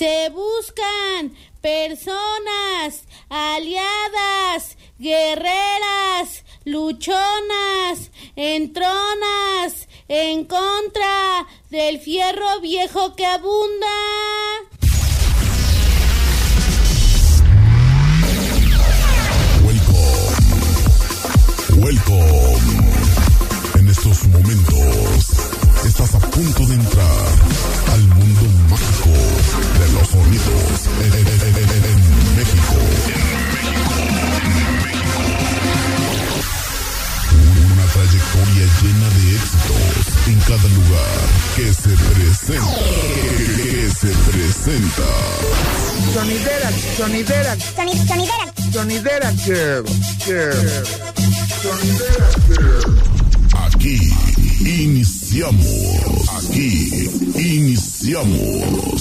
Se buscan personas aliadas, guerreras, luchonas, entronas, en contra del fierro viejo que abunda. Sonidos en, en- en- en- en México. Una trayectoria llena de éxitos en cada lugar que se presenta. Que se presenta. Sonidera, sonidera, Soni- sonidera. sonidera girl, girl. Sonidera girl. Aquí iniciamos. Aquí iniciamos.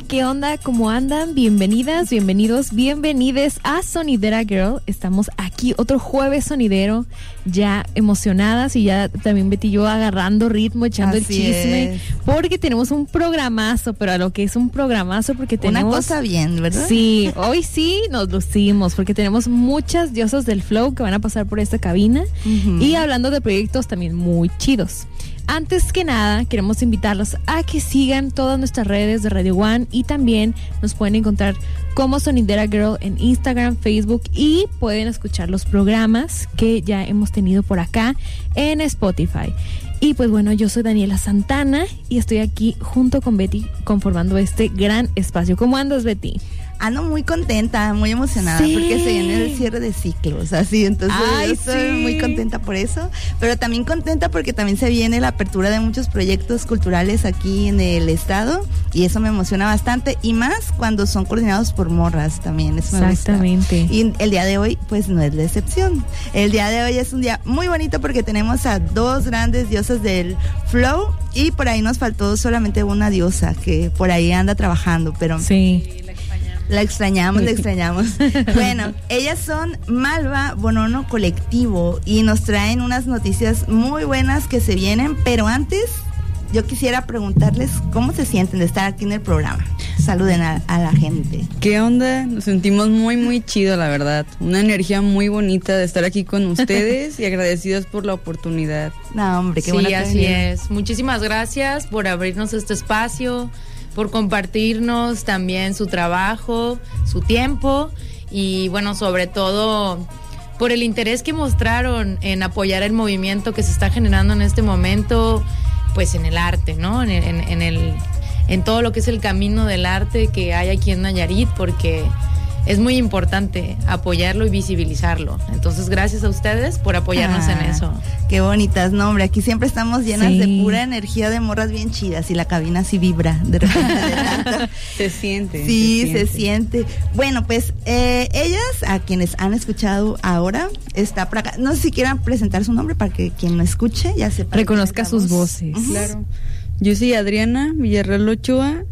Hey, ¿qué onda? ¿Cómo andan? Bienvenidas, bienvenidos, bienvenides a Sonidera Girl. Estamos aquí otro jueves sonidero, ya emocionadas y ya también Betty y yo agarrando ritmo, echando el chisme, es. porque tenemos un programazo, pero a lo que es un programazo porque tenemos... Una cosa bien, ¿verdad? Sí, hoy sí nos lucimos porque tenemos muchas diosas del flow que van a pasar por esta cabina y hablando de proyectos también muy chidos. Antes que nada, queremos invitarlos a que sigan todas nuestras redes de Radio One y también nos pueden encontrar como Sonidera Girl en Instagram, Facebook y pueden escuchar los programas que ya hemos tenido por acá en Spotify. Y pues bueno, yo soy Daniela Santana y estoy aquí junto con Betty conformando este gran espacio. ¿Cómo andas, Betty? Ando muy contenta, muy emocionada Sí. porque se viene el cierre de ciclos, así, entonces Ay, yo estoy sí. muy contenta por eso, pero también contenta porque también se viene la apertura de muchos proyectos culturales aquí en el estado y eso me emociona bastante y más cuando son coordinados por morras también, eso me gusta. Exactamente. Y el día de hoy, pues no es la excepción. El día de hoy es un día muy bonito porque tenemos a dos grandes diosas del flow y por ahí nos faltó solamente una diosa que por ahí anda trabajando, pero Sí. La extrañamos, la extrañamos. bueno, ellas son Malva Bonono Colectivo y nos traen unas noticias muy buenas que se vienen, pero antes yo quisiera preguntarles cómo se sienten de estar aquí en el programa. Saluden a, a la gente. ¿Qué onda? Nos sentimos muy, muy chido, la verdad. Una energía muy bonita de estar aquí con ustedes y agradecidos por la oportunidad. No, hombre, qué sí, así es. Muchísimas gracias por abrirnos este espacio, por compartirnos también su trabajo, su tiempo y bueno, sobre todo por el interés que mostraron en apoyar el movimiento que se está generando en este momento, pues en el arte, ¿no? En, en- en el, en todo lo que es el camino del arte que hay aquí en Nayarit, porque es muy importante apoyarlo y visibilizarlo. Entonces, gracias a ustedes por apoyarnos en Ah, eso. Qué bonitas, no, hombre. Aquí siempre estamos llenas Sí. de pura energía de morras bien chidas y la cabina sí vibra de repente. de tanto. Se siente. Sí, se siente. Bueno, pues eh, ellas, a quienes han escuchado ahora, está por acá. No sé si quieran presentar su nombre para que quien lo escuche ya sepa. Reconozca sus voces. Claro. Yo soy Adriana Villarreal Ochoa.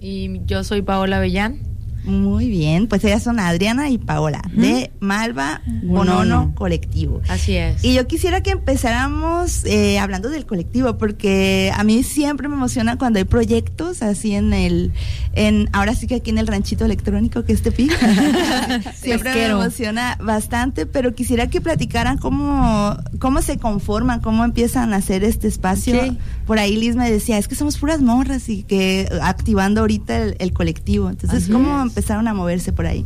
Y yo soy Paola Bellán. Muy bien, pues ellas son Adriana y Paola, de Malva Bonono. Colectivo. Así es. Y yo quisiera que empezáramos eh, hablando del colectivo, porque a mí siempre me emociona cuando hay proyectos así en el, en ahora sí que aquí en el ranchito electrónico que es Tepic. siempre me emociona bastante, pero quisiera que platicaran cómo, cómo se conforman, cómo empiezan a hacer este espacio. Por ahí Liz me decía, es que somos puras morras y que activando ahorita el, el colectivo. Entonces, Así ¿cómo es. Empezaron a moverse por ahí?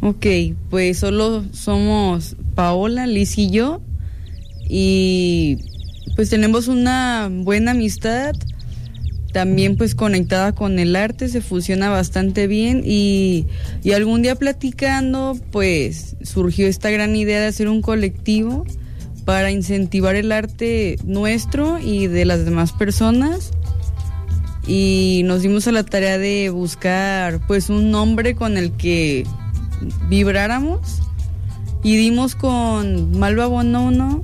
Ok, pues solo somos Paola, Liz y yo. Y pues tenemos una buena amistad. También pues conectada con el arte, se fusiona bastante bien y, y algún día platicando pues surgió esta gran idea de hacer un colectivo para incentivar el arte nuestro y de las demás personas y nos dimos a la tarea de buscar pues un nombre con el que vibráramos y dimos con Malva Bonono,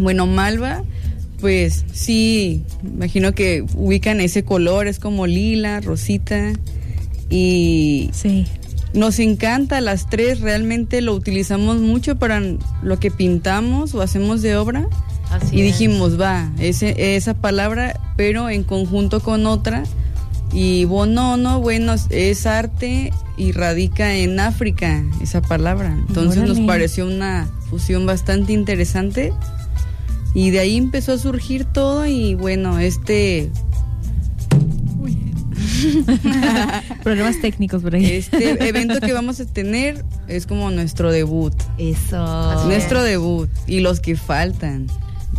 bueno Malva, pues sí, imagino que ubican ese color, es como lila, rosita y Sí. Nos encanta las tres, realmente lo utilizamos mucho para lo que pintamos o hacemos de obra. Así y es. dijimos, va, ese, esa palabra, pero en conjunto con otra. Y bonono, bueno, es arte y radica en África, esa palabra. Entonces nos pareció una fusión bastante interesante. Y de ahí empezó a surgir todo y bueno, este Problemas técnicos por ahí. Este evento que vamos a tener es como nuestro debut. Eso. nuestro debut. Y los que faltan.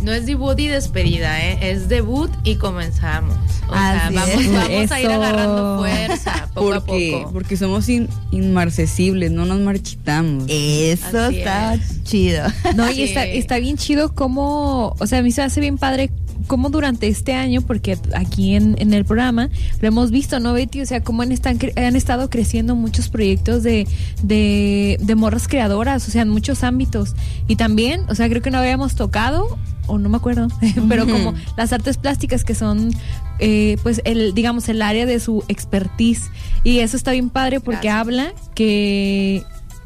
No es debut y despedida, ¿eh? es debut y comenzamos. O sea, vamos, es. vamos a ir agarrando fuerza poco Porque, a poco. porque somos in- inmarcesibles, no nos marchitamos. Eso Así está es. chido. No, y Sí. está, está bien chido cómo, o sea, a mí se me hace bien padre cómo durante este año, porque aquí en, en el programa lo hemos visto, ¿no, Betty? O sea, cómo han, están, han estado creciendo muchos proyectos de, de, de morras creadoras, o sea, en muchos ámbitos. Y también, o sea, creo que no habíamos tocado, o no me acuerdo, pero como las artes plásticas que son, eh, pues, el, digamos, el área de su expertise. Y eso está bien padre porque Gracias. habla que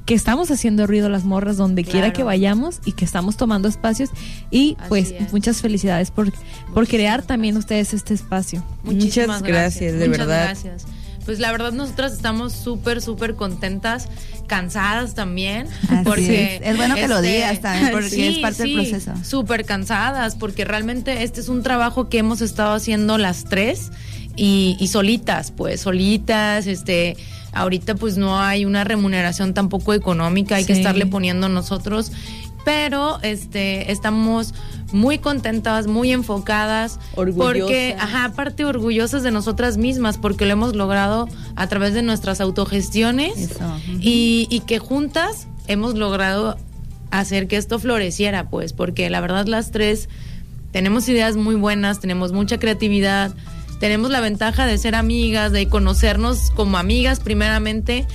que estamos haciendo ruido las morras donde quiera Claro. que vayamos y que estamos tomando espacios y Así pues es. muchas felicidades por, por crear también ustedes este espacio. Muchísimas Muchas gracias, de Muchas verdad. gracias. Pues la verdad nosotras estamos súper, súper contentas, cansadas también. Así porque es. Es bueno que lo digas también, porque es parte del proceso. Súper cansadas, porque realmente este es un trabajo que hemos estado haciendo las tres y, y solitas, pues solitas, este... Ahorita pues no hay una remuneración tampoco económica, hay que estarle poniendo nosotros, pero este estamos muy contentas, muy enfocadas, Orgullosas. porque ajá, aparte orgullosas de nosotras mismas porque lo hemos logrado a través de nuestras autogestiones Eso, y, y que juntas hemos logrado hacer que esto floreciera, pues, porque la verdad las tres tenemos ideas muy buenas, tenemos mucha creatividad, tenemos la ventaja de ser amigas, de conocernos como amigas primeramente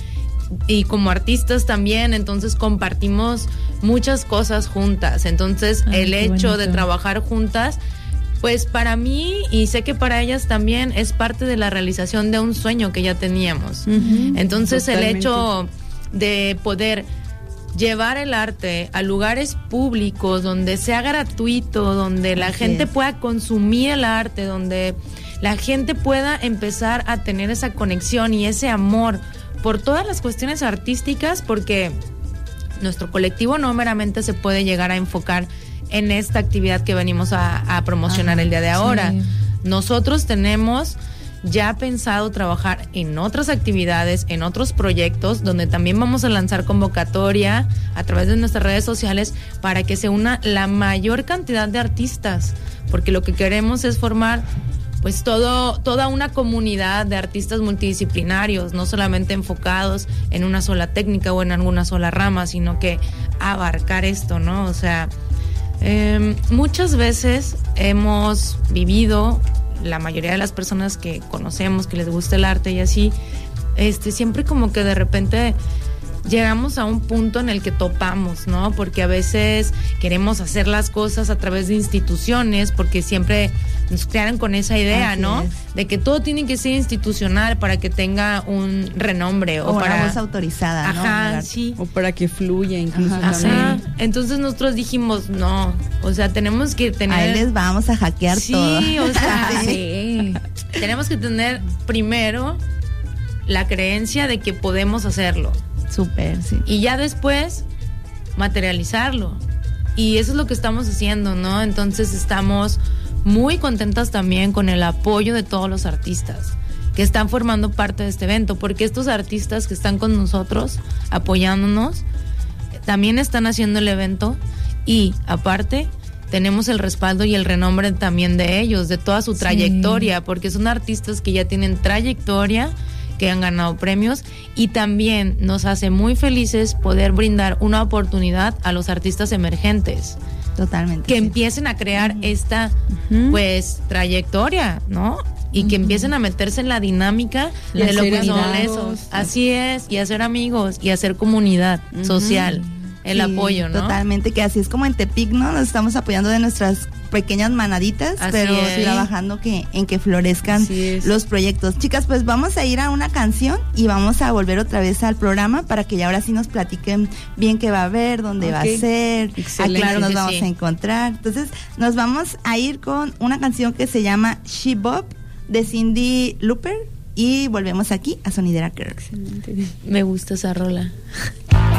y como artistas también, entonces compartimos muchas cosas juntas. Entonces, Ay, el hecho de trabajar juntas pues para mí y sé que para ellas también es parte de la realización de un sueño que ya teníamos. Entonces el hecho de poder llevar el arte a lugares públicos donde sea gratuito, donde la Así gente es. pueda consumir el arte, donde la gente pueda empezar a tener esa conexión y ese amor por todas las cuestiones artísticas, porque nuestro colectivo no meramente se puede llegar a enfocar en esta actividad que venimos a, a promocionar Ajá, el día de ahora. sí. Nosotros tenemos ya pensado trabajar en otras actividades, en otros proyectos, donde también vamos a lanzar convocatoria a través de nuestras redes sociales para que se una la mayor cantidad de artistas, porque lo que queremos es formar pues todo, toda una comunidad de artistas multidisciplinarios, no solamente enfocados en una sola técnica o en alguna sola rama, sino que abarcar esto, ¿no? O sea, eh, muchas veces hemos vivido, la mayoría de las personas que conocemos, que les gusta el arte y así, este, siempre como que de repente llegamos a un punto en el que topamos, ¿no? Porque a veces queremos hacer las cosas a través de instituciones, porque siempre nos crearon con esa idea, Así ¿no? es. De que todo tiene que ser institucional para que tenga un renombre o, O para una voz autorizada, ¿no? Ajá, arte. sí. O para que fluya incluso Ajá. también. Ajá. Entonces nosotros dijimos, no, o sea, tenemos que tener Ahí les vamos a hackear Sí, todo. o sea, Sí. tenemos que tener primero la creencia de que podemos hacerlo Súper, sí. y ya después materializarlo. Y eso es lo que estamos haciendo, ¿no? Entonces estamos muy contentas también con el apoyo de todos los artistas que están formando parte de este evento, porque estos artistas que están con nosotros apoyándonos también están haciendo el evento y aparte tenemos el respaldo y el renombre también de ellos, de toda su Sí. trayectoria, porque son artistas que ya tienen trayectoria, que han ganado premios y también nos hace muy felices poder brindar una oportunidad a los artistas emergentes Totalmente. que sí. empiecen a crear esta pues trayectoria, ¿no? Y que empiecen a meterse en la dinámica de lo que son esos. Así es, y hacer amigos y hacer comunidad social, el Sí, apoyo, ¿no? Totalmente, que así es como en Tepic, ¿no? Nos estamos apoyando de nuestras pequeñas manaditas, Así pero es. trabajando que, en que florezcan los proyectos. Chicas, pues vamos a ir a una canción y vamos a volver otra vez al programa para que ya ahora sí nos platiquen bien qué va a haber, dónde va a ser, Excelente. a Claro nos vamos a encontrar. Entonces, nos vamos a ir con una canción que se llama She Bop de Cindy Looper y volvemos aquí a Sonidera Kirk. Me gusta esa rola.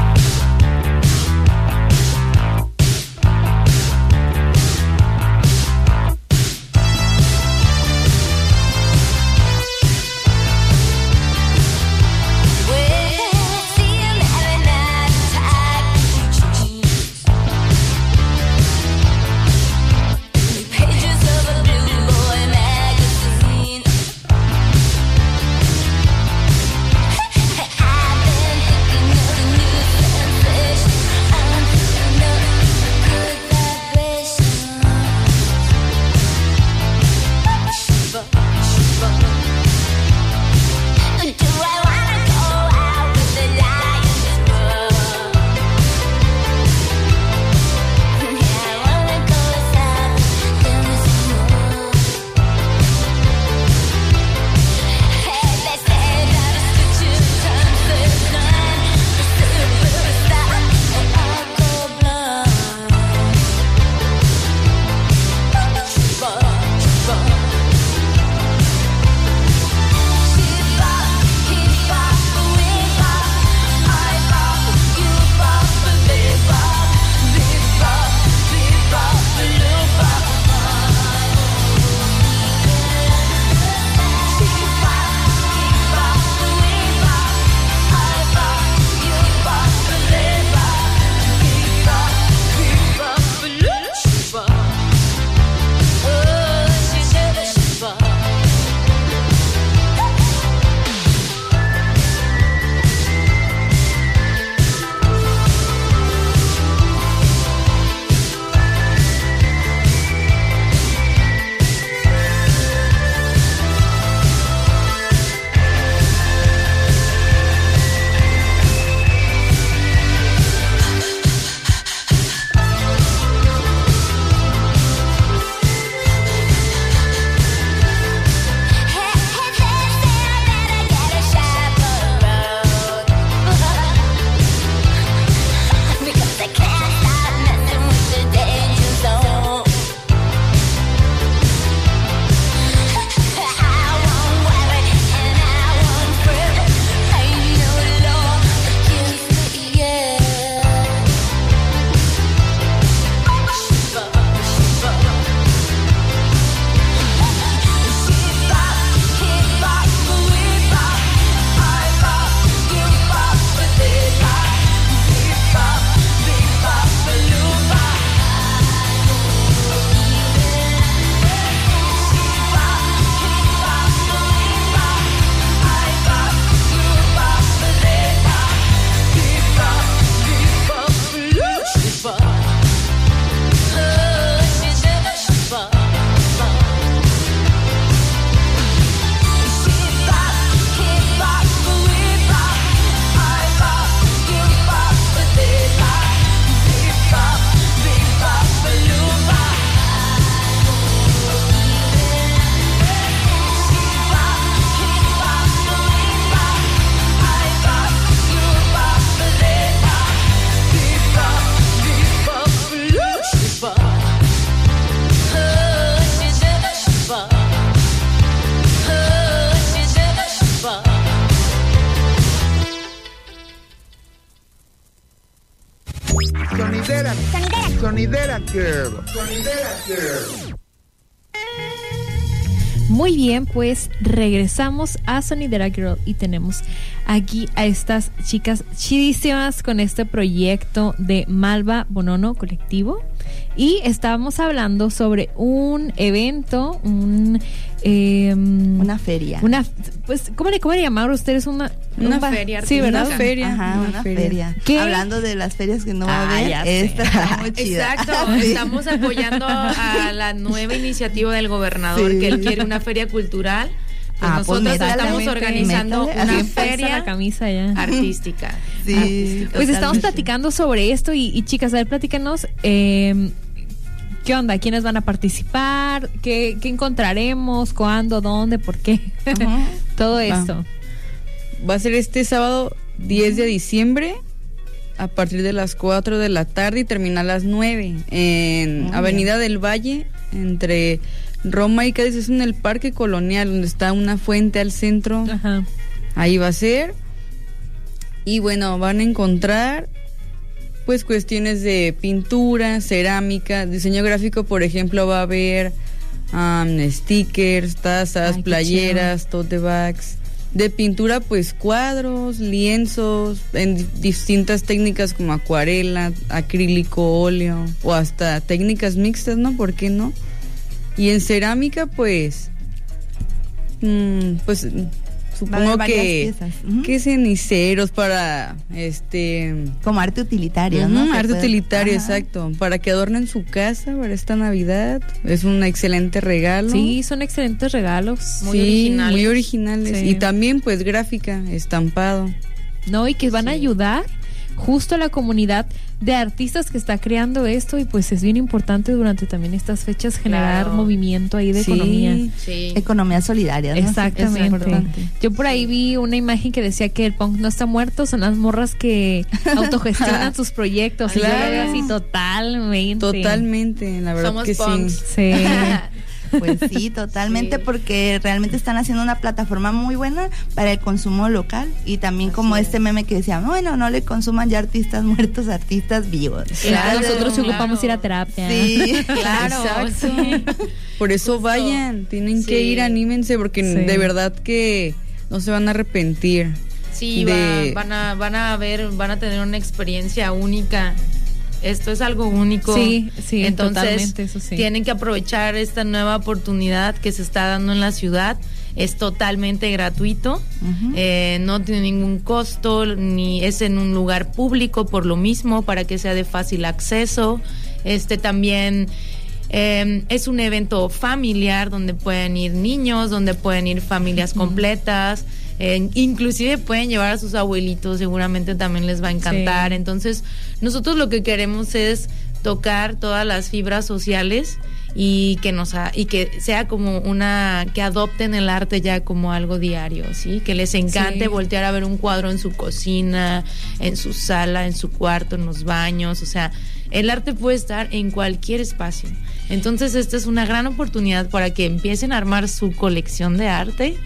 Muy bien, pues regresamos a Sonidera Girl y tenemos aquí a estas chicas chidísimas con este proyecto de Malva Bonono Colectivo. Y estábamos hablando sobre un evento, un... em, Una feria. una pues, ¿cómo le, cómo le llamaron ustedes? Una, Una un ba- feria Sí, ¿verdad? Una feria. Ajá, una, feria. ¿Qué? Hablando de las ferias que no va a Ah, haber, esta está muy chida. Exacto, Sí. estamos apoyando a la nueva iniciativa del gobernador Sí. que él quiere una feria cultural. Pues Ah, pues nosotros estamos organizando métale. una la feria camisa ya. artística. Sí, Pues estamos platicando sobre esto y, y, chicas, a ver, platícanos. eh, ¿Qué onda? ¿Quiénes van a participar? ¿Qué, qué encontraremos? ¿Cuándo? ¿Dónde? ¿Por qué? Todo esto. Va a ser este sábado 10 de diciembre a partir de las 4 de la tarde y termina a las 9 en Muy Avenida del Valle entre Roma y Cádiz. Es en el Parque Colonial donde está una fuente al centro. Ajá. Ahí va a ser. Y bueno, van a encontrar pues cuestiones de pintura, cerámica, diseño gráfico, por ejemplo, va a haber am, stickers, tazas, Ay, playeras, tote bags. De pintura, pues cuadros, lienzos, en di- distintas técnicas como acuarela, acrílico, óleo, o hasta técnicas mixtas, ¿no? ¿Por qué no? Y en cerámica, pues, mm, pues haber supongo que, que ceniceros para, este, Como arte utilitario, Ujú, ¿no? Se arte puede- utilitario, Ajá. exacto. Para que adornen su casa para esta Navidad. Es un excelente regalo. Sí, son excelentes regalos. Muy Sí, originales. Muy originales. Sí. Y también, pues, gráfica, estampado. ¿no? Y que van a ayudar justo a la comunidad de artistas que está creando esto y pues es bien importante durante también estas fechas generar Claro. movimiento ahí de Sí. economía. Sí. Economía solidaria, ¿no? Exactamente. Es. Yo por ahí vi una imagen que decía que el punk no está muerto, son las morras que autogestionan sus proyectos. Y yo lo veo Claro. así totalmente. Totalmente, la verdad Somos que punks. sí. Sí. Pues sí, totalmente, Sí. porque realmente están haciendo una plataforma muy buena para el consumo local y también como es. este meme que decía, bueno, no le consuman ya artistas muertos, artistas vivos. Claro, Nosotros claro. ocupamos ir a terapia. Sí, Claro, Exacto. sí. Por eso Justo. vayan, tienen que ir, anímense, porque Sí. de verdad que no se van a arrepentir. Sí, de- va- van a van a ver, van a tener una experiencia única. Esto es algo único. Sí, sí, Entonces, totalmente, eso sí. tienen que aprovechar esta nueva oportunidad que se está dando en la ciudad. Es totalmente gratuito, eh, no tiene ningún costo, ni es en un lugar público por lo mismo, para que sea de fácil acceso. Este también eh, es un evento familiar donde pueden ir niños, donde pueden ir familias completas, eh, inclusive pueden llevar a sus abuelitos, seguramente también les va a encantar. Sí. Entonces, nosotros lo que queremos es tocar todas las fibras sociales y que nos ha- y que sea como una que adopten el arte ya como algo diario, ¿sí? Que les encante Sí. voltear a ver un cuadro en su cocina, en su sala, en su cuarto, en los baños, o sea, el arte puede estar en cualquier espacio. Entonces, esta es una gran oportunidad para que empiecen a armar su colección de arte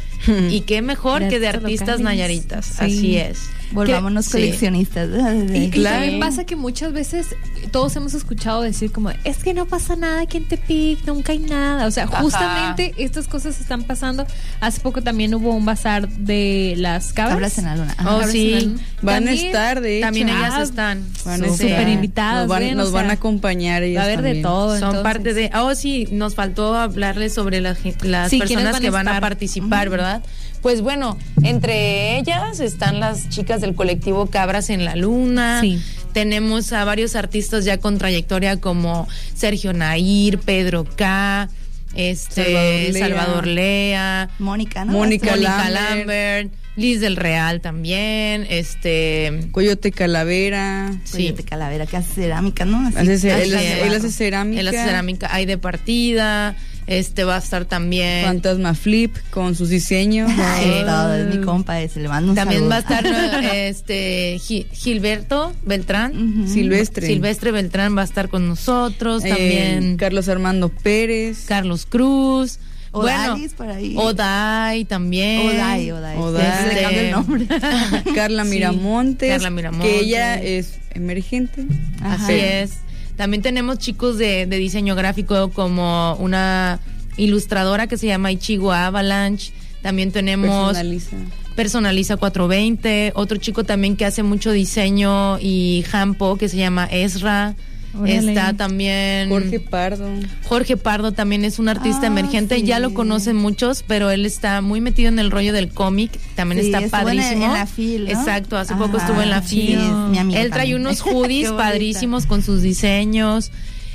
y qué mejor De que de artistas locales. nayaritas. Sí. Así es. Volvámonos Sí. coleccionistas. desde Y, y Claro. también pasa que muchas veces todos hemos escuchado decir como, es que no pasa nada aquí en Tepic, nunca hay nada. O sea, Ajá. justamente estas cosas están pasando. Hace poco también hubo un bazar de las cabras. Cabras en la luna. Ajá. Oh, Cabras sí. en la luna. Van También a estar, de hecho. También ellas Ah, están. Van a Súper invitadas, Nos van, ven, o nos van sea, a acompañar ellas Va a haber de todo. Son entonces. parte de. Oh, sí, nos faltó hablarles sobre las, las Sí, ¿quiénes personas van a que van a participar, ¿verdad? Pues bueno, entre ellas están las chicas del colectivo Cabras en la Luna. Sí. Tenemos a varios artistas ya con trayectoria como Sergio Nair, Pedro K, este Salvador Lea. Mónica, ¿no? Mónica Mónica Lambert. Lambert, Liz del Real también, este Coyote Calavera. sí. Coyote Calavera, que hace cerámica, ¿no? Así, Hace ce- así él, hace, él hace cerámica. En la cerámica hay de partida, este va a estar también. Fantasma Flip con sus diseños. Ay, todo, es mi compa ese, le mando un También saludo. va a estar este Gi- Gilberto Beltrán. Silvestre. Silvestre Beltrán va a estar con nosotros, Eh, también Carlos Armando Pérez. Carlos Cruz. Odalis por ahí. Oday también. Oday, Oday. Oday. Ya se le cambia el nombre. Carla Sí, Miramontes. Carla Miramontes. Que ella es emergente. Así Ajá. es. También tenemos chicos de, de diseño gráfico como una ilustradora que se llama Ichigo Avalanche. También tenemos Personaliza. Personaliza 420. Otro chico también que hace mucho diseño y jampo que se llama Ezra. Órale. Está también Jorge Pardo. Jorge Pardo también es un artista Ah, emergente, sí. ya lo conocen muchos, pero él está muy metido en el rollo del cómic, también Sí, está estuvo padrísimo. en la FIL, ¿no? Exacto, hace poco estuvo en la sí, FIL. es mi amigo él trae también. unos hoodies padrísimos con sus diseños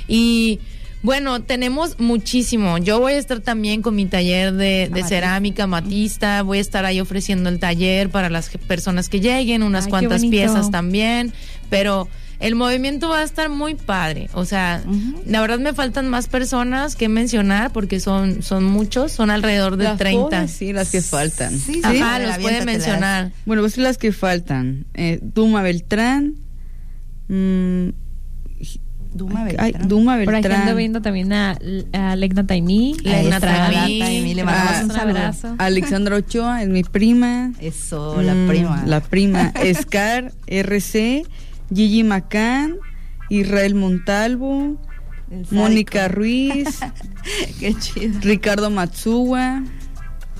y bueno, tenemos muchísimo. Yo voy a estar también con mi taller de, cerámica matista. Voy a estar ahí ofreciendo el taller para las personas que lleguen, unas Ay, cuantas piezas también. Pero el movimiento va a estar muy padre. O sea, la verdad me faltan más personas que mencionar porque son, son muchos, son alrededor de Las 30. jóvenes, sí, las que faltan. Sí, sí, Ajá, los puede mencionar. Bueno, pues las que faltan. Eh, Duma Beltrán. mm, Duma ay, Beltrán. Duma Por aquí Beltrán. ando viendo también a, a Legna Taimí. Legna Taimí. Taimí, le mandamos Ah, un abrazo. Alexandra Ochoa es mi prima. Eso, la Mm, prima. La prima. Scar, RC, Gigi Macán, Israel Montalvo. Mónica Ruiz, Qué chido. Ricardo Matsuwa,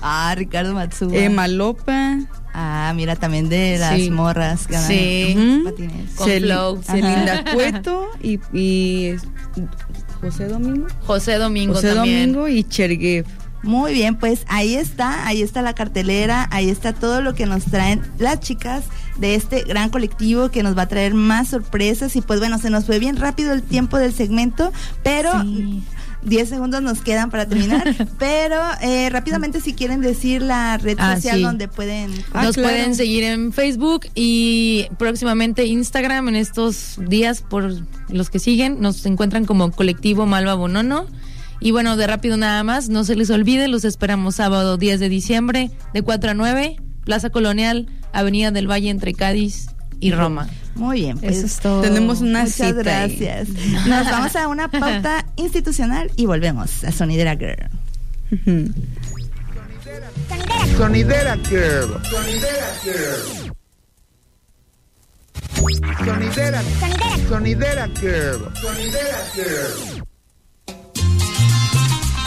Ah, Ricardo Matsuba. Emma Lopa, Ah, mira, también de las Sí. morras. andan Sí. en Ujú. patines. Con flow. Celinda Cueto y, y José Domingo. José Domingo José también. Domingo y Cherguev. Muy bien, pues ahí está, ahí está la cartelera, ahí está todo lo que nos traen las chicas de este gran colectivo que nos va a traer más sorpresas y pues bueno, se nos fue bien rápido el tiempo del segmento, pero Sí. 10 segundos nos quedan para terminar, pero eh, rápidamente si quieren decir la red Ah, social sí. donde pueden... Ah, Nos claro. pueden seguir en Facebook y próximamente Instagram en estos días por los que siguen. Nos encuentran como colectivo Malva Bonono. Y bueno, de rápido nada más, no se les olvide, los esperamos sábado 10 de diciembre de 4 a 9, Plaza Colonial, Avenida del Valle entre Cádiz y Roma. Muy bien, pues Eso es todo. Tenemos una muchas cita ahí. gracias. Nos vamos a una pauta institucional y volvemos a Sonidera Girl. Ujú. Sonidera Girl. Sonidera Girl. Sonidera. Sonidera Girl. Sonidera Girl.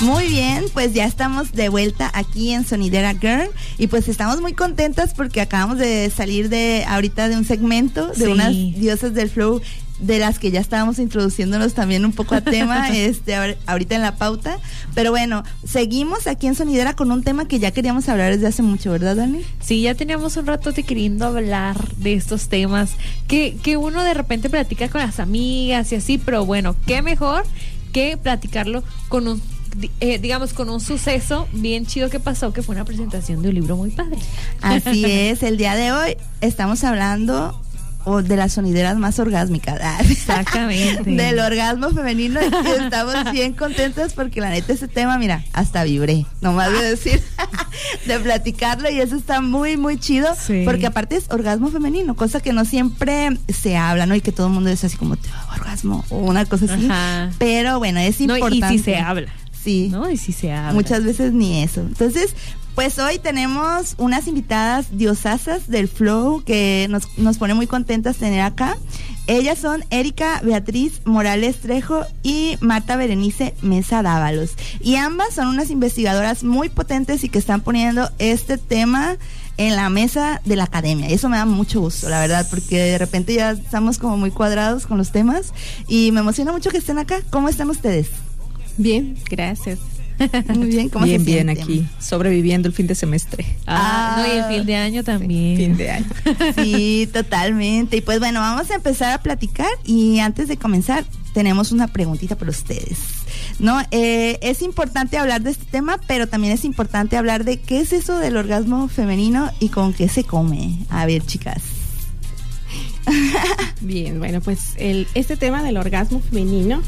Muy bien, pues ya estamos de vuelta aquí en Sonidera Girl y pues estamos muy contentas porque acabamos de salir de ahorita de un segmento de Sí. unas diosas del flow de las que ya estábamos introduciéndonos también un poco a tema este ahor- ahorita en la pauta, pero bueno, seguimos aquí en Sonidera con un tema que ya queríamos hablar desde hace mucho, ¿verdad, Dani? Sí, ya teníamos un rato te queriendo hablar de estos temas que, que uno de repente platica con las amigas y así, pero bueno, qué mejor que platicarlo con un, eh, digamos, con un suceso bien chido que pasó, que fue una presentación de un libro muy padre. Así es, el día de hoy estamos hablando o de las sonideras más orgásmicas. Exactamente. Del orgasmo femenino y estamos bien contentas porque la neta ese tema, mira, hasta vibré, nomás de decir, de platicarlo y eso está muy, muy chido Sí. porque aparte es orgasmo femenino, cosa que no siempre se habla, ¿no? Y que todo el mundo es así como, "Te- orgasmo o una cosa así. Ajá. Pero bueno, es No, importante. y si se habla. Sí. ¿No? Y si se habla. Muchas veces ni eso. Entonces, pues hoy tenemos unas invitadas diosasas del Flow que nos, nos pone muy contentas tener acá. Ellas son Erika Beatriz Morales Trejo y Marta Berenice Mesa Dávalos. Y ambas son unas investigadoras muy potentes y que están poniendo este tema en la mesa de la academia. Y eso me da mucho gusto, la verdad, porque de repente ya estamos como muy cuadrados con los temas y me emociona mucho que estén acá. ¿Cómo están ustedes? Bien, gracias. Muy bien, ¿cómo bien, se bien aquí, sobreviviendo el fin de semestre. Ah, no, y el fin de año también. Fin de año. Sí, totalmente. Y pues bueno, vamos a empezar a platicar y antes de comenzar tenemos una preguntita para ustedes. No, Eh, es importante hablar de este tema, pero también es importante hablar de qué es eso del orgasmo femenino y con qué se come. A ver, chicas. Bien, bueno, pues el, este tema del orgasmo femenino,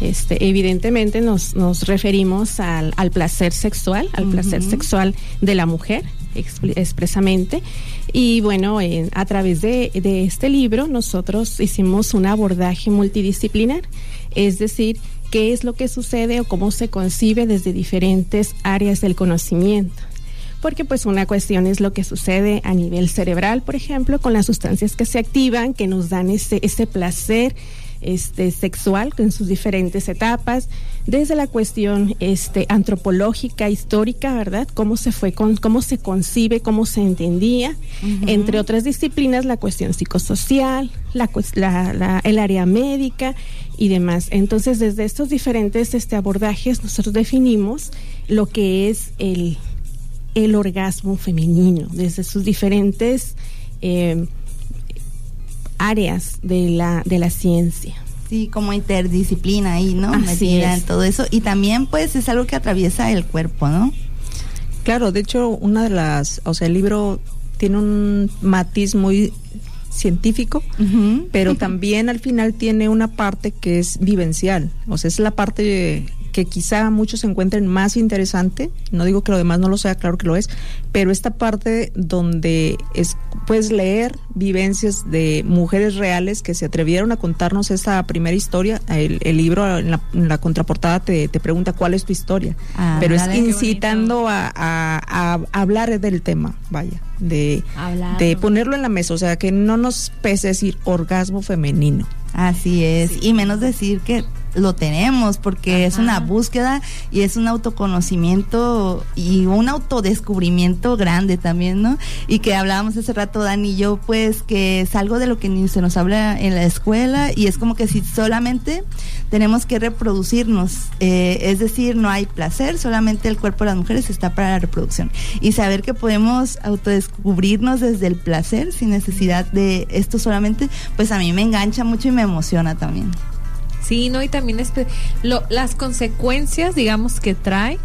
este, evidentemente nos, nos referimos al, al placer sexual, al placer sexual de la mujer expresamente. Y bueno, en- a través de, de este libro nosotros hicimos un abordaje multidisciplinar, es decir, qué es lo que sucede o cómo se concibe desde diferentes áreas del conocimiento. Porque pues una cuestión es lo que sucede a nivel cerebral, por ejemplo, con las sustancias que se activan, que nos dan ese, ese placer este, sexual en sus diferentes etapas, desde la cuestión este, antropológica, histórica, ¿verdad? Cómo se fue, con, cómo se concibe, cómo se entendía, entre otras disciplinas, la cuestión psicosocial, la, cues- la- la- el área médica y demás. Entonces, desde estos diferentes este, abordajes, nosotros definimos lo que es el el orgasmo femenino desde sus diferentes eh, áreas de la, de la ciencia. Sí, como interdisciplina ahí, ¿no? Así es. todo eso. Y también, pues, es algo que atraviesa el cuerpo, ¿no? Claro, de hecho, una de las, o sea, el libro tiene un matiz muy científico, pero también al final tiene una parte que es vivencial, o sea, es la parte que quizá muchos encuentren más interesante, no digo que lo demás no lo sea, claro que lo es, pero esta parte donde es, puedes leer vivencias de mujeres reales que se atrevieron a contarnos esa primera historia, el, el libro en la, en la contraportada te, te pregunta cuál es tu historia, Ah, pero es dale, incitando a, a- a hablar del tema, vaya, de, de ponerlo en la mesa, o sea, que no nos pese decir orgasmo femenino. Así es, y menos decir que lo tenemos, porque es una búsqueda y es un autoconocimiento y un autodescubrimiento grande también, ¿no? Y que hablábamos hace rato, Dani y yo, pues que es algo de lo que ni se nos habla en la escuela y es como que si solamente tenemos que reproducirnos, eh, es decir, no hay placer, solamente el cuerpo de las mujeres está para la reproducción. Y saber que podemos autodescubrirnos desde el placer sin necesidad de esto solamente, pues a mí me engancha mucho y me emociona también. Sí, no, y también este, lo, las consecuencias, digamos, que trae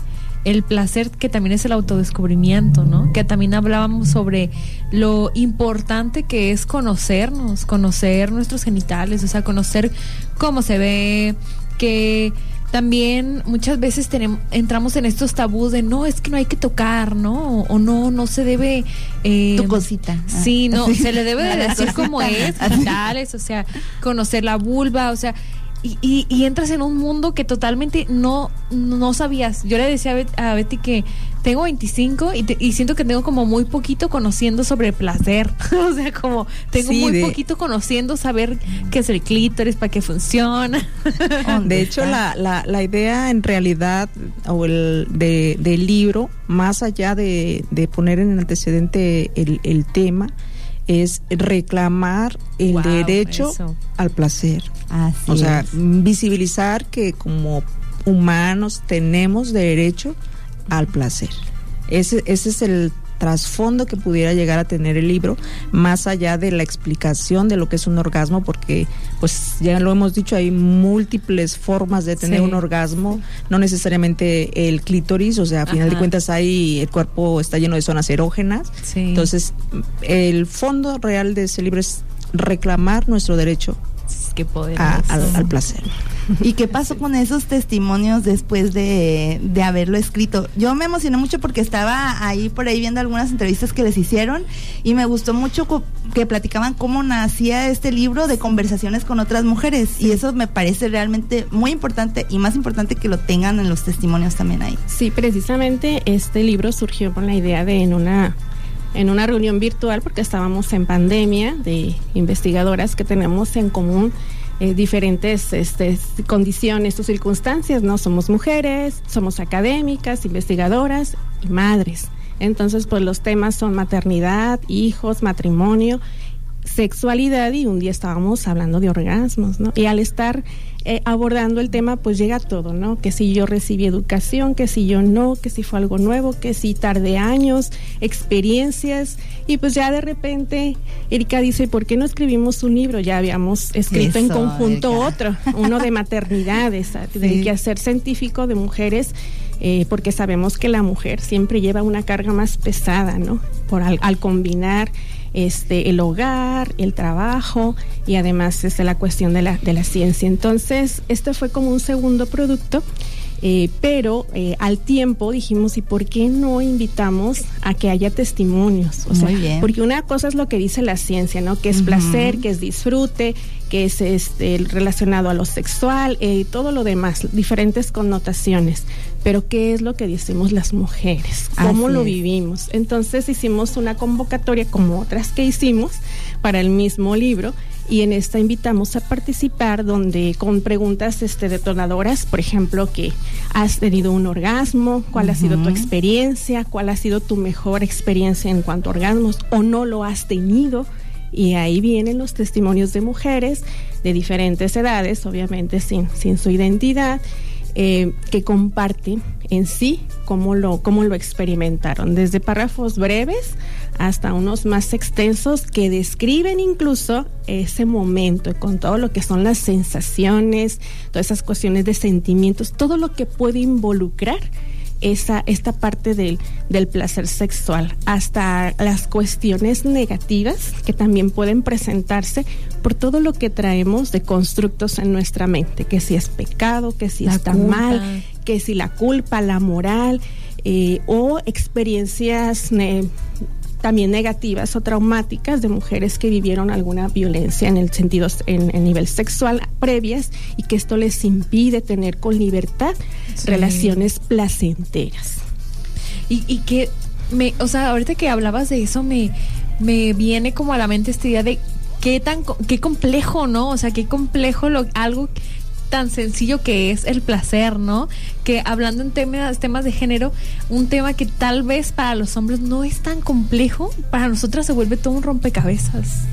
el placer, que también es el autodescubrimiento, ¿no? Que también hablábamos sobre lo importante que es conocernos, conocer nuestros genitales, o sea, conocer cómo se ve, que también muchas veces tenemos, entramos en estos tabús de no, es que no hay que tocar, ¿no? O, o no, no se debe... eh, Tu cosita. Sí, no, se le debe de decir como es, genitales, o sea, conocer la vulva, o sea, y, y- y entras en un mundo que totalmente no, no sabías. Yo le decía a, Bet- a Betty que tengo 25 y, te- y siento que tengo como muy poquito conociendo sobre el placer. o sea, como tengo Sí, muy de- poquito conociendo saber qué es el clítoris, para qué funciona. De hecho, la, la, la idea en realidad o el de, del libro, más allá de, de poner en antecedente el, el tema, es reclamar el Wow, derecho eso. al placer. Así O sea, es. visibilizar que como humanos tenemos derecho al placer. Ese, ese es el trasfondo que pudiera llegar a tener el libro, más allá de la explicación de lo que es un orgasmo, porque pues ya lo hemos dicho, hay múltiples formas de tener Sí. un orgasmo, no necesariamente el clítoris, o sea, a final de cuentas ahí el cuerpo está lleno de zonas erógenas, Sí. entonces el fondo real de ese libro es reclamar nuestro derecho qué poderoso. a- al, al placer. ¿Y qué pasó con esos testimonios después de, de haberlo escrito? Yo me emocioné mucho porque estaba ahí por ahí viendo algunas entrevistas que les hicieron y me gustó mucho que platicaban cómo nacía este libro de conversaciones con otras mujeres y eso me parece realmente muy importante y más importante que lo tengan en los testimonios también ahí. Sí, precisamente este libro surgió con la idea de en una en una reunión virtual porque estábamos en pandemia de investigadoras que tenemos en común eh, diferentes este, condiciones o circunstancias, ¿no? Somos mujeres, somos académicas, investigadoras y madres. Entonces, pues los temas son maternidad, hijos, matrimonio, sexualidad y un día estábamos hablando de orgasmos, ¿no? Y al estar eh, abordando el tema, pues llega todo, ¿no? Que si yo recibí educación, que si yo no, que si fue algo nuevo, que si tardé años, experiencias, y pues ya de repente Erika dice, ¿por qué no escribimos un libro? Ya habíamos escrito en conjunto Erika. otro, uno de maternidades, del Sí. quehacer científico de mujeres, eh, porque sabemos que la mujer siempre lleva una carga más pesada, ¿no? Por al, al combinar este el hogar, el trabajo y además este, la cuestión de la, de la ciencia. Entonces, este fue como un segundo producto. eh, pero eh, al tiempo dijimos, ¿y por qué no invitamos a que haya testimonios? O sea, Muy bien. porque una cosa es lo que dice la ciencia, ¿no? Que es placer, que es disfrute, que es este relacionado a lo sexual eh, y todo lo demás, diferentes connotaciones. Pero ¿qué es lo que decimos las mujeres? ¿Cómo Así lo es. vivimos? Entonces hicimos una convocatoria como otras que hicimos para el mismo libro y en esta invitamos a participar donde con preguntas este detonadoras, por ejemplo, que has tenido un orgasmo, cuál ha sido tu experiencia, cuál ha sido tu mejor experiencia en cuanto a orgasmos o no lo has tenido. Y ahí vienen los testimonios de mujeres de diferentes edades, obviamente sin, sin su identidad, eh, que comparten en sí cómo lo, cómo lo experimentaron, desde párrafos breves hasta unos más extensos que describen incluso ese momento con todo lo que son las sensaciones, todas esas cuestiones de sentimientos, todo lo que puede involucrar esa, esta parte del, del placer sexual, hasta las cuestiones negativas que también pueden presentarse por todo lo que traemos de constructos en nuestra mente, que si es pecado, que si La está culpa. mal, que si la culpa, la moral eh, o experiencias ne- también negativas o traumáticas de mujeres que vivieron alguna violencia en el sentido en, en nivel sexual previas y que esto les impide tener con libertad Sí. relaciones placenteras. Y, y que me, o sea, ahorita que hablabas de eso me, me viene como a la mente esta idea de qué tan qué complejo, ¿no? O sea, qué complejo lo algo tan sencillo que es el placer, ¿no? Que hablando en temas temas de género, un tema que tal vez para los hombres no es tan complejo, para nosotras se vuelve todo un rompecabezas.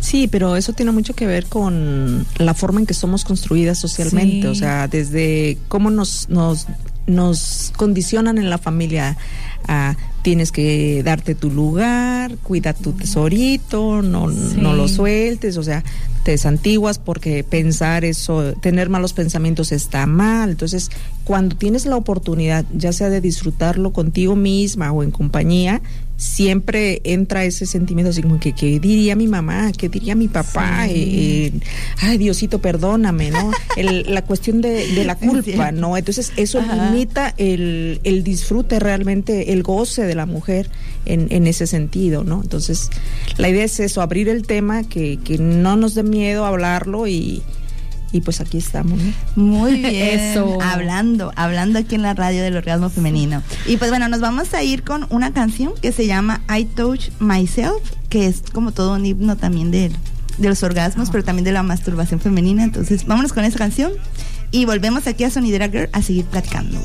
Sí, pero eso tiene mucho que ver con la forma en que somos construidas socialmente, Sí. o sea, desde cómo nos, nos, nos condicionan en la familia a tienes que darte tu lugar, cuida tu tesorito, no, Sí. no lo sueltes, o sea, te desantiguas porque pensar eso, tener malos pensamientos está mal. Entonces, cuando tienes la oportunidad, ya sea de disfrutarlo contigo misma o en compañía, siempre entra ese sentimiento así como que, ¿qué diría mi mamá? ¿Qué diría mi papá? Sí. Eh, eh, ay, Diosito, perdóname, ¿no? El- la cuestión de, de la culpa. ¿no? Entonces, eso Ajá. limita el, el disfrute realmente, el goce de la mujer en, en ese sentido, ¿no? Entonces, la idea es eso, abrir el tema, que, que no nos dé miedo hablarlo y, y pues aquí estamos, ¿no? Muy bien. Eso. Hablando, hablando aquí en la radio del orgasmo femenino. Y pues bueno, nos vamos a ir con una canción que se llama I Touch Myself, que es como todo un himno también de, de los orgasmos, pero también de la masturbación femenina. Entonces, vámonos con esa canción y volvemos aquí a Sonidera Girl a seguir platicando.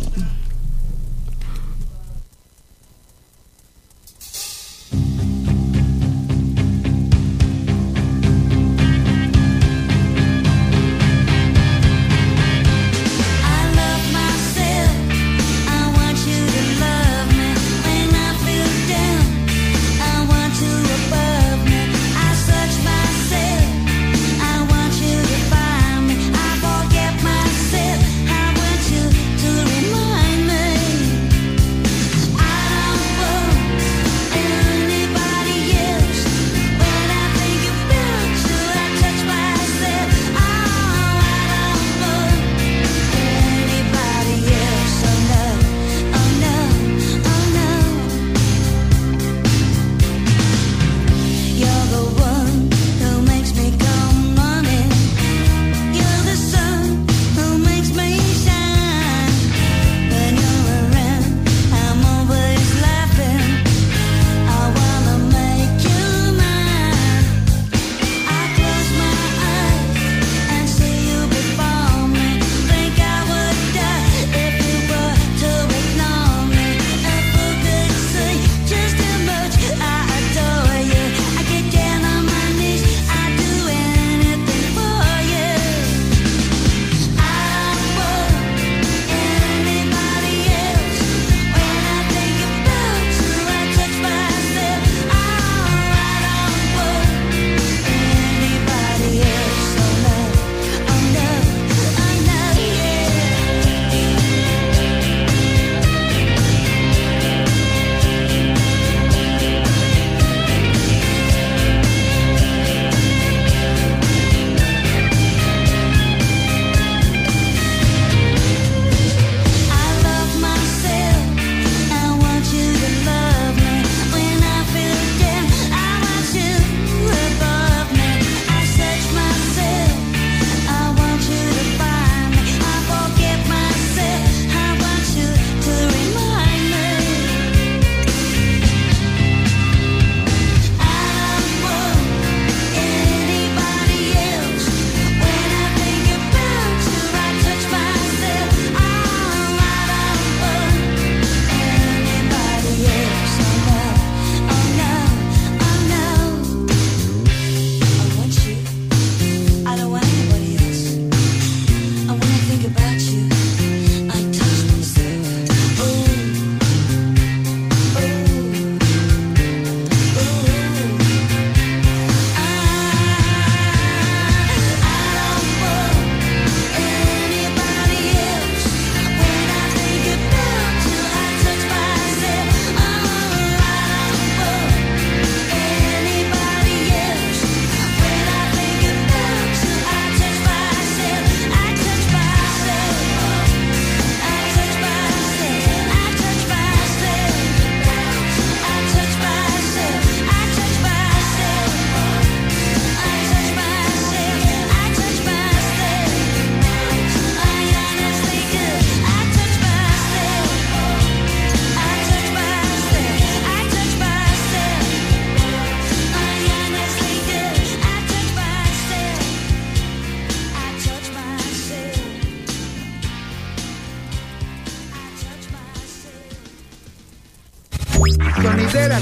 Sonidera.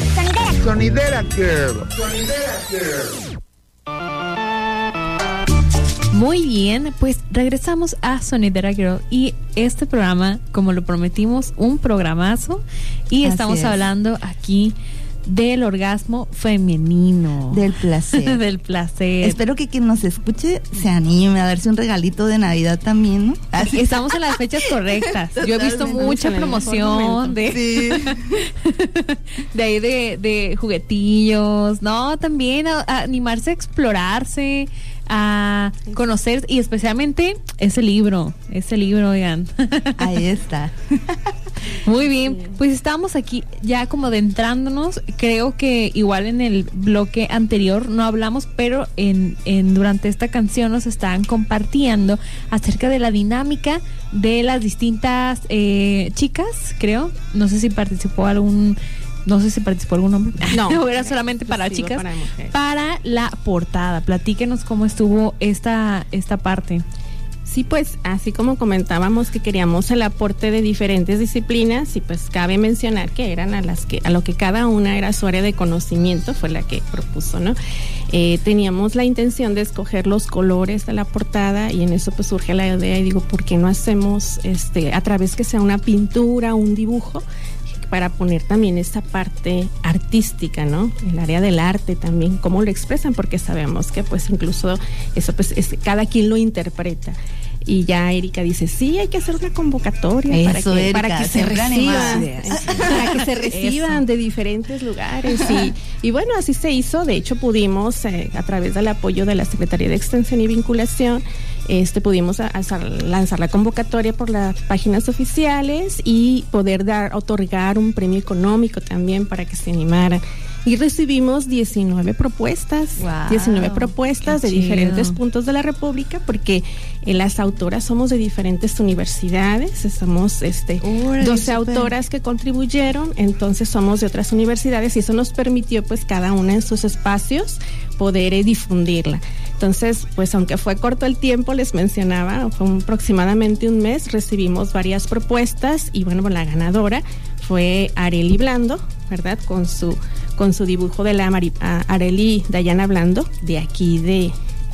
Sonidera Girl. Sonidera Girl. Muy bien, pues regresamos a Sonidera Girl y este programa, como lo prometimos, un programazo y Así estamos es. hablando aquí del orgasmo femenino. Del placer. del placer. Espero que quien nos escuche se anime a darse un regalito de Navidad también, ¿no? Así. Estamos en las fechas correctas. Yo he visto mucha promoción de, de ahí de, de juguetillos, no, también a- a animarse a explorarse, a conocer y especialmente ese libro, ese libro, oigan. Ahí está. Muy bien, pues estamos aquí ya como adentrándonos. Creo que igual en el bloque anterior no hablamos, pero en, en durante esta canción nos están compartiendo acerca de la dinámica de las distintas eh, chicas, creo. No sé si participó algún, no sé si participó algún hombre. No. o era solamente para chicas. Para la portada. Platíquenos cómo estuvo esta esta parte. Sí, pues así como comentábamos que queríamos el aporte de diferentes disciplinas y pues cabe mencionar que eran a las que a lo que cada una era su área de conocimiento fue la que propuso, ¿no? Eh, teníamos la intención de escoger los colores de la portada y en eso pues surge la idea y digo, ¿por qué no hacemos este a través que sea una pintura, un dibujo? Para poner también esta parte artística, ¿no? El área del arte también, cómo lo expresan, porque sabemos que pues incluso eso pues es, cada quien lo interpreta. Y ya Erika dice, sí, hay que hacer una convocatoria para, que, Erika, para que se reciban, para que se reciban de diferentes lugares. Y, y bueno, así se hizo. De hecho, pudimos, eh, a través del apoyo de la Secretaría de Extensión y Vinculación, este pudimos alzar- lanzar la convocatoria por las páginas oficiales y poder dar, otorgar un premio económico también para que se animaran. Y recibimos 19 propuestas, Guau, 19 propuestas de chido. diferentes puntos de la República, porque eh, las autoras somos de diferentes universidades, somos este, Órale, 12 súper. autoras que contribuyeron, entonces somos de otras universidades y eso nos permitió pues cada una en sus espacios poder eh, difundirla. Entonces, pues aunque fue corto el tiempo, les mencionaba, fue un- aproximadamente un mes, recibimos varias propuestas y bueno, la ganadora fue Areli Blando, ¿verdad? Con su, con su dibujo de la Mari- a- Areli Dayana Blando, de aquí de,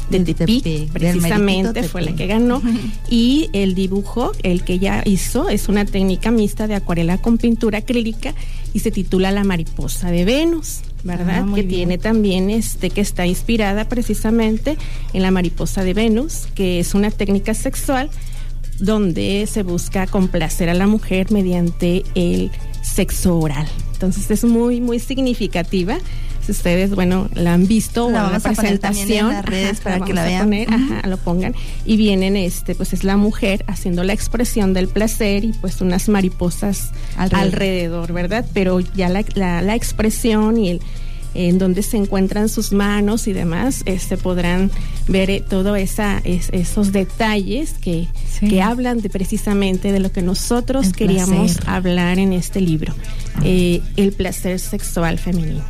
de Tepic, precisamente fue la que ganó. Y el dibujo, el que ella hizo, es una técnica mixta de acuarela con pintura acrílica y se titula La mariposa de Venus, ¿verdad? Ah, que bien. tiene también este que está inspirada precisamente en la mariposa de Venus, que es una técnica sexual donde se busca complacer a la mujer mediante el sexo oral. Entonces es muy muy significativa. Si ustedes, bueno, la han visto o La en vamos a poner también en las redes para que la vean. poner, ajá, lo pongan y vienen este pues es la mujer haciendo la expresión del placer y pues unas mariposas Alrededor. alrededor, ¿verdad? Pero ya la, la, la expresión y el en donde se encuentran sus manos y demás, este podrán ver eh, todo esa es- esos detalles que, Sí. que hablan de precisamente de lo que nosotros El queríamos placer. hablar en este libro, eh, el placer sexual femenino.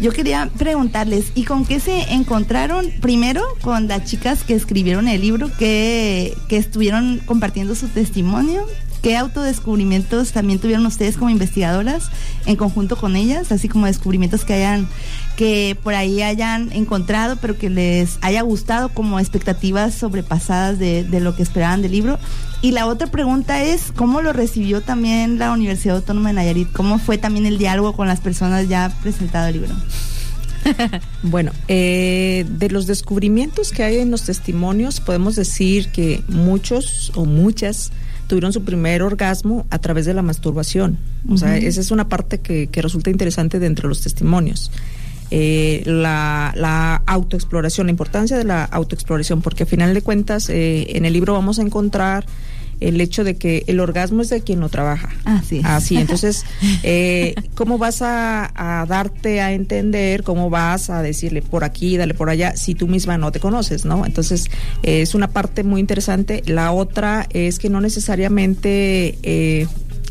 Yo quería preguntarles, ¿y con qué se encontraron primero con las chicas que escribieron el libro, que, que estuvieron compartiendo su testimonio? ¿Qué autodescubrimientos también tuvieron ustedes como investigadoras en conjunto con ellas? Así como descubrimientos que hayan, que por ahí hayan encontrado, pero que les haya gustado como expectativas sobrepasadas de, de lo que esperaban del libro. Y la otra pregunta es, ¿cómo lo recibió también la Universidad Autónoma de Nayarit? ¿Cómo fue también el diálogo con las personas ya presentado el libro? Bueno, eh, de los descubrimientos que hay en los testimonios, podemos decir que muchos o muchas tuvieron su primer orgasmo a través de la masturbación. O sea, esa es una parte que, que resulta interesante de entre los testimonios. Eh, la, la autoexploración, la importancia de la autoexploración, porque a final de cuentas eh, en el libro vamos a encontrar el hecho de que el orgasmo es de quien lo trabaja. Así es. Así, entonces, eh, ¿cómo vas a, a darte a entender, cómo vas a decirle por aquí, dale por allá, si tú misma no te conoces, ¿no? Entonces, eh, es una parte muy interesante. La otra es que no necesariamente... eh,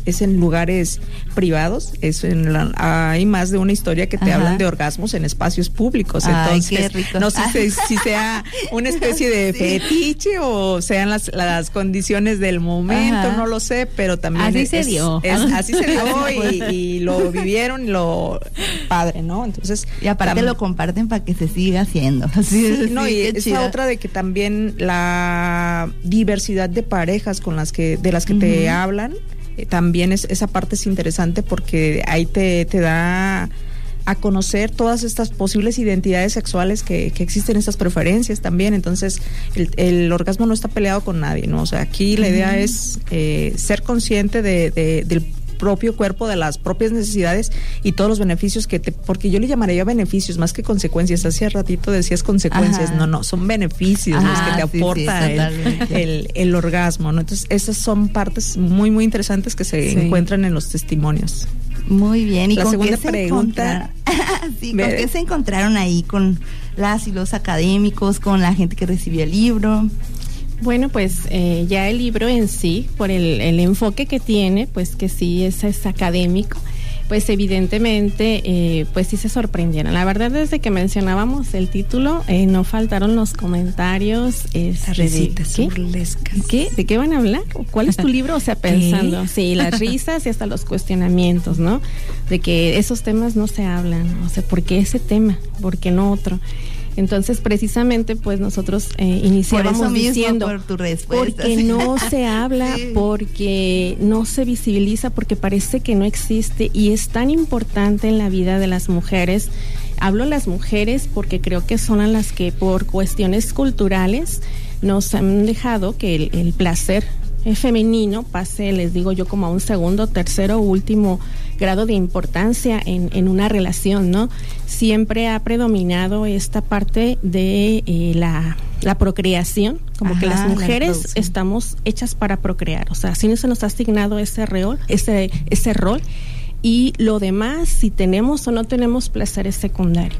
es en lugares privados, es en la- hay más de una historia que te Ajá. hablan de orgasmos en espacios públicos. Ay, Entonces, rico. no sé si, si sea una especie de Sí. fetiche o sean las, las condiciones del momento, Ajá. no lo sé, pero también Así es- se dio. es- así se dio y, y lo vivieron y lo padre, ¿no? Entonces, Y aparte lo comparten para que se siga haciendo. Así, Sí, no, y esa chido. otra de que también la diversidad de parejas con las que, de las que te hablan, eh, también es, esa parte es interesante porque ahí te, te da a conocer todas estas posibles identidades sexuales que, que existen, estas preferencias también. Entonces, el, el orgasmo no está peleado con nadie, ¿no? O sea, aquí la idea es eh, ser consciente de, de- del propio cuerpo, de las propias necesidades y todos los beneficios que te, porque yo le llamaría beneficios más que consecuencias. Hace ratito decías consecuencias, Ajá. no, no, son beneficios los que te sí, sí, aporta el- el, el orgasmo, ¿no? Entonces, esas son partes muy, muy interesantes que se Sí. encuentran en los testimonios. Muy bien. ¿Y La con segunda qué se pregunta- sí, ¿con qué se encontraron ahí con las y los académicos, con la gente que recibió el libro? Bueno, pues eh, ya el libro en sí, por el, el enfoque que tiene, pues que sí es, es académico, pues evidentemente, eh, pues sí se sorprendieron. La verdad, desde que mencionábamos el título, eh, no faltaron los comentarios. este, de- ¿qué? burlescas. ¿Qué? ¿De qué van a hablar? ¿O ¿Cuál es tu libro? O sea, pensando, sí, las risas y hasta los cuestionamientos, ¿no? De que esos temas no se hablan, o sea, ¿por qué ese tema? ¿Por qué no otro? Entonces, precisamente, pues nosotros eh, Por iniciábamos eso mismo, diciendo, por tu respuesta. porque no se habla, Sí. porque no se visibiliza, porque parece que no existe y es tan importante en la vida de las mujeres. Hablo las mujeres porque creo que son a las que por cuestiones culturales nos han dejado que el, el placer femenino pase, les digo yo, como a un segundo, tercero, último grado de importancia en, en una relación, ¿no? Siempre ha predominado esta parte de eh, la, la procreación, como que las la mujeres estamos hechas para procrear, o sea, si no se nos ha asignado ese rol, ese, ese rol, y lo demás, si tenemos o no tenemos placer es secundario.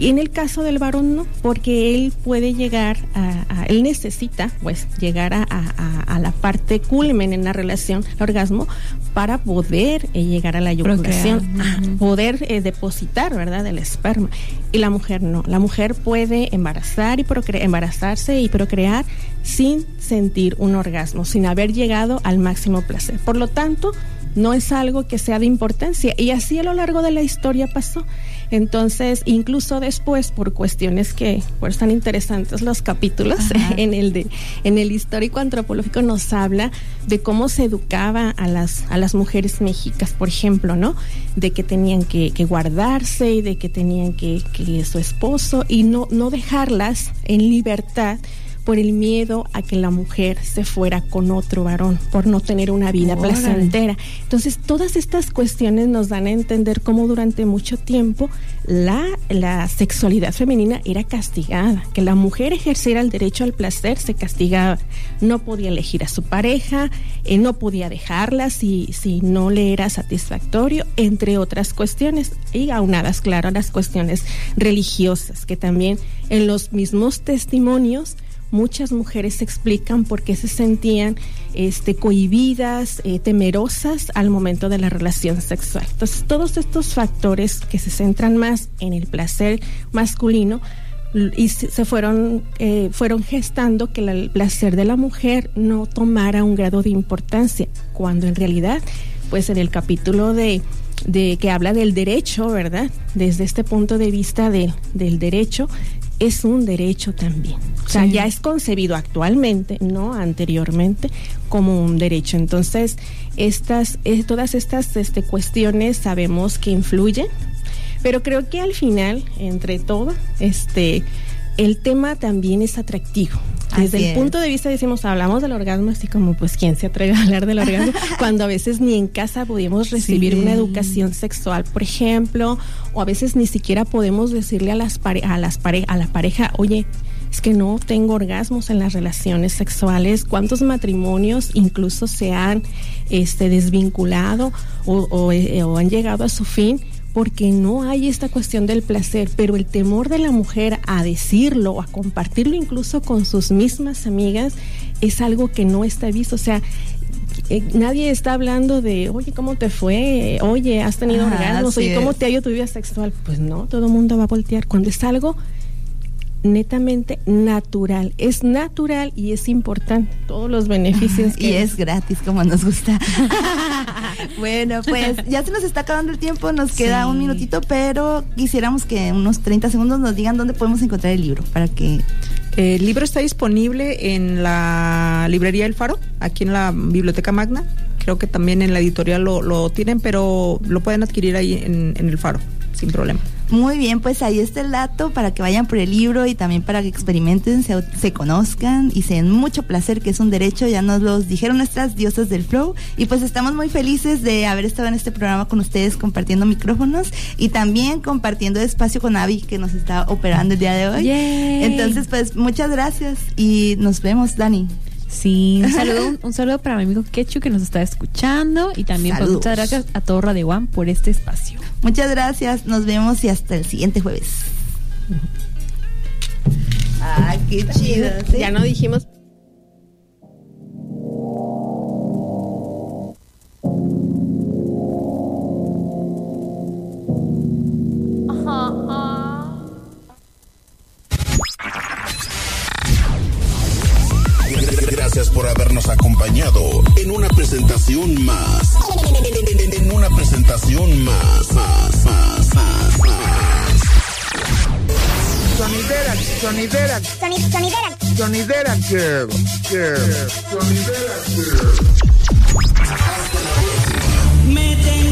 Y en el caso del varón no, porque él puede llegar a, a- él necesita pues llegar a, a- la parte culmen en la relación, el orgasmo, para poder eh, llegar a la eyaculación, poder eh, depositar, ¿verdad?, el esperma. Y la mujer no, la mujer puede embarazar y procre- embarazarse y procrear sin sentir un orgasmo, sin haber llegado al máximo placer. Por lo tanto, no es algo que sea de importancia. Y así a lo largo de la historia pasó. Entonces, incluso después, por cuestiones que pues tan interesantes los capítulos Ajá. en el de, en el histórico antropológico nos habla de cómo se educaba a las, a las mujeres mexicas, por ejemplo, ¿no? De que tenían que, que guardarse y de que tenían que, que su esposo y no, no dejarlas en libertad por el miedo a que la mujer se fuera con otro varón, por no tener una vida Órale. placentera. Entonces, todas estas cuestiones nos dan a entender cómo durante mucho tiempo la, la sexualidad femenina era castigada, que la mujer ejerciera el derecho al placer se castigaba, no podía elegir a su pareja, eh, no podía dejarla si, si no le era satisfactorio, entre otras cuestiones, y aunadas, claro, a las cuestiones religiosas, que también en los mismos testimonios muchas mujeres explican por qué se sentían este, cohibidas, eh, temerosas al momento de la relación sexual. Entonces, todos estos factores que se centran más en el placer masculino y se fueron, eh, fueron gestando que el placer de la mujer no tomara un grado de importancia, cuando en realidad, pues en el capítulo de, de que habla del derecho, ¿verdad? Desde este punto de vista del del derecho, es un derecho también. O sea, Sí. ya es concebido actualmente, no anteriormente, como un derecho. Entonces, estas, eh, todas estas este, cuestiones sabemos que influyen, pero creo que al final, entre todo, este, el tema también es atractivo. Desde Así el es. punto de vista decimos, hablamos del orgasmo así como, pues, ¿quién se atreve a hablar del orgasmo? Cuando a veces ni en casa podíamos recibir Sí. una educación sexual, por ejemplo, o a veces ni siquiera podemos decirle a las pare- a las pare- a la pareja, oye, es que no tengo orgasmos en las relaciones sexuales. ¿Cuántos matrimonios incluso se han este, desvinculado o, o, eh, o han llegado a su fin? Porque no hay esta cuestión del placer, pero el temor de la mujer a decirlo, a compartirlo incluso con sus mismas amigas, es algo que no está visto. O sea, eh, nadie está hablando de, oye, ¿cómo te fue? Oye, ¿has tenido Ajá, orgasmos? Oye, ¿cómo es. te ha ido tu vida sexual? Pues no, todo el mundo va a voltear. Cuando es algo netamente natural, es natural y es importante. Todos los beneficios Y es gratis, como nos gusta. bueno, pues ya se nos está acabando el tiempo, nos queda un minutito, pero quisiéramos que en unos 30 segundos nos digan dónde podemos encontrar el libro para que El libro está disponible en la librería El Faro, aquí en la Biblioteca Magna. Creo que también en la editorial lo, lo tienen, pero lo pueden adquirir ahí en, en El Faro, sin problema. Muy bien, pues ahí está el dato para que vayan por el libro y también para que experimenten, se, se conozcan y se den mucho placer, que es un derecho, ya nos los dijeron nuestras diosas del flow. Y pues estamos muy felices de haber estado en este programa con ustedes compartiendo micrófonos y también compartiendo espacio con Avi, que nos está operando el día de hoy. Yay. Entonces, pues muchas gracias y nos vemos, Dani. Sí, un saludo, un, un saludo para mi amigo Kechu que nos está escuchando y también pues, muchas gracias a todo Radio One por este espacio. Muchas gracias, nos vemos y hasta el siguiente jueves. Ay, qué chido. ¿sí? ya no dijimos Gracias por habernos acompañado en una presentación más. En una presentación más, más, más, más, más. Sonidera, sonidera, sonidera, sonidera girl, girl, sonidera girl. Me tengo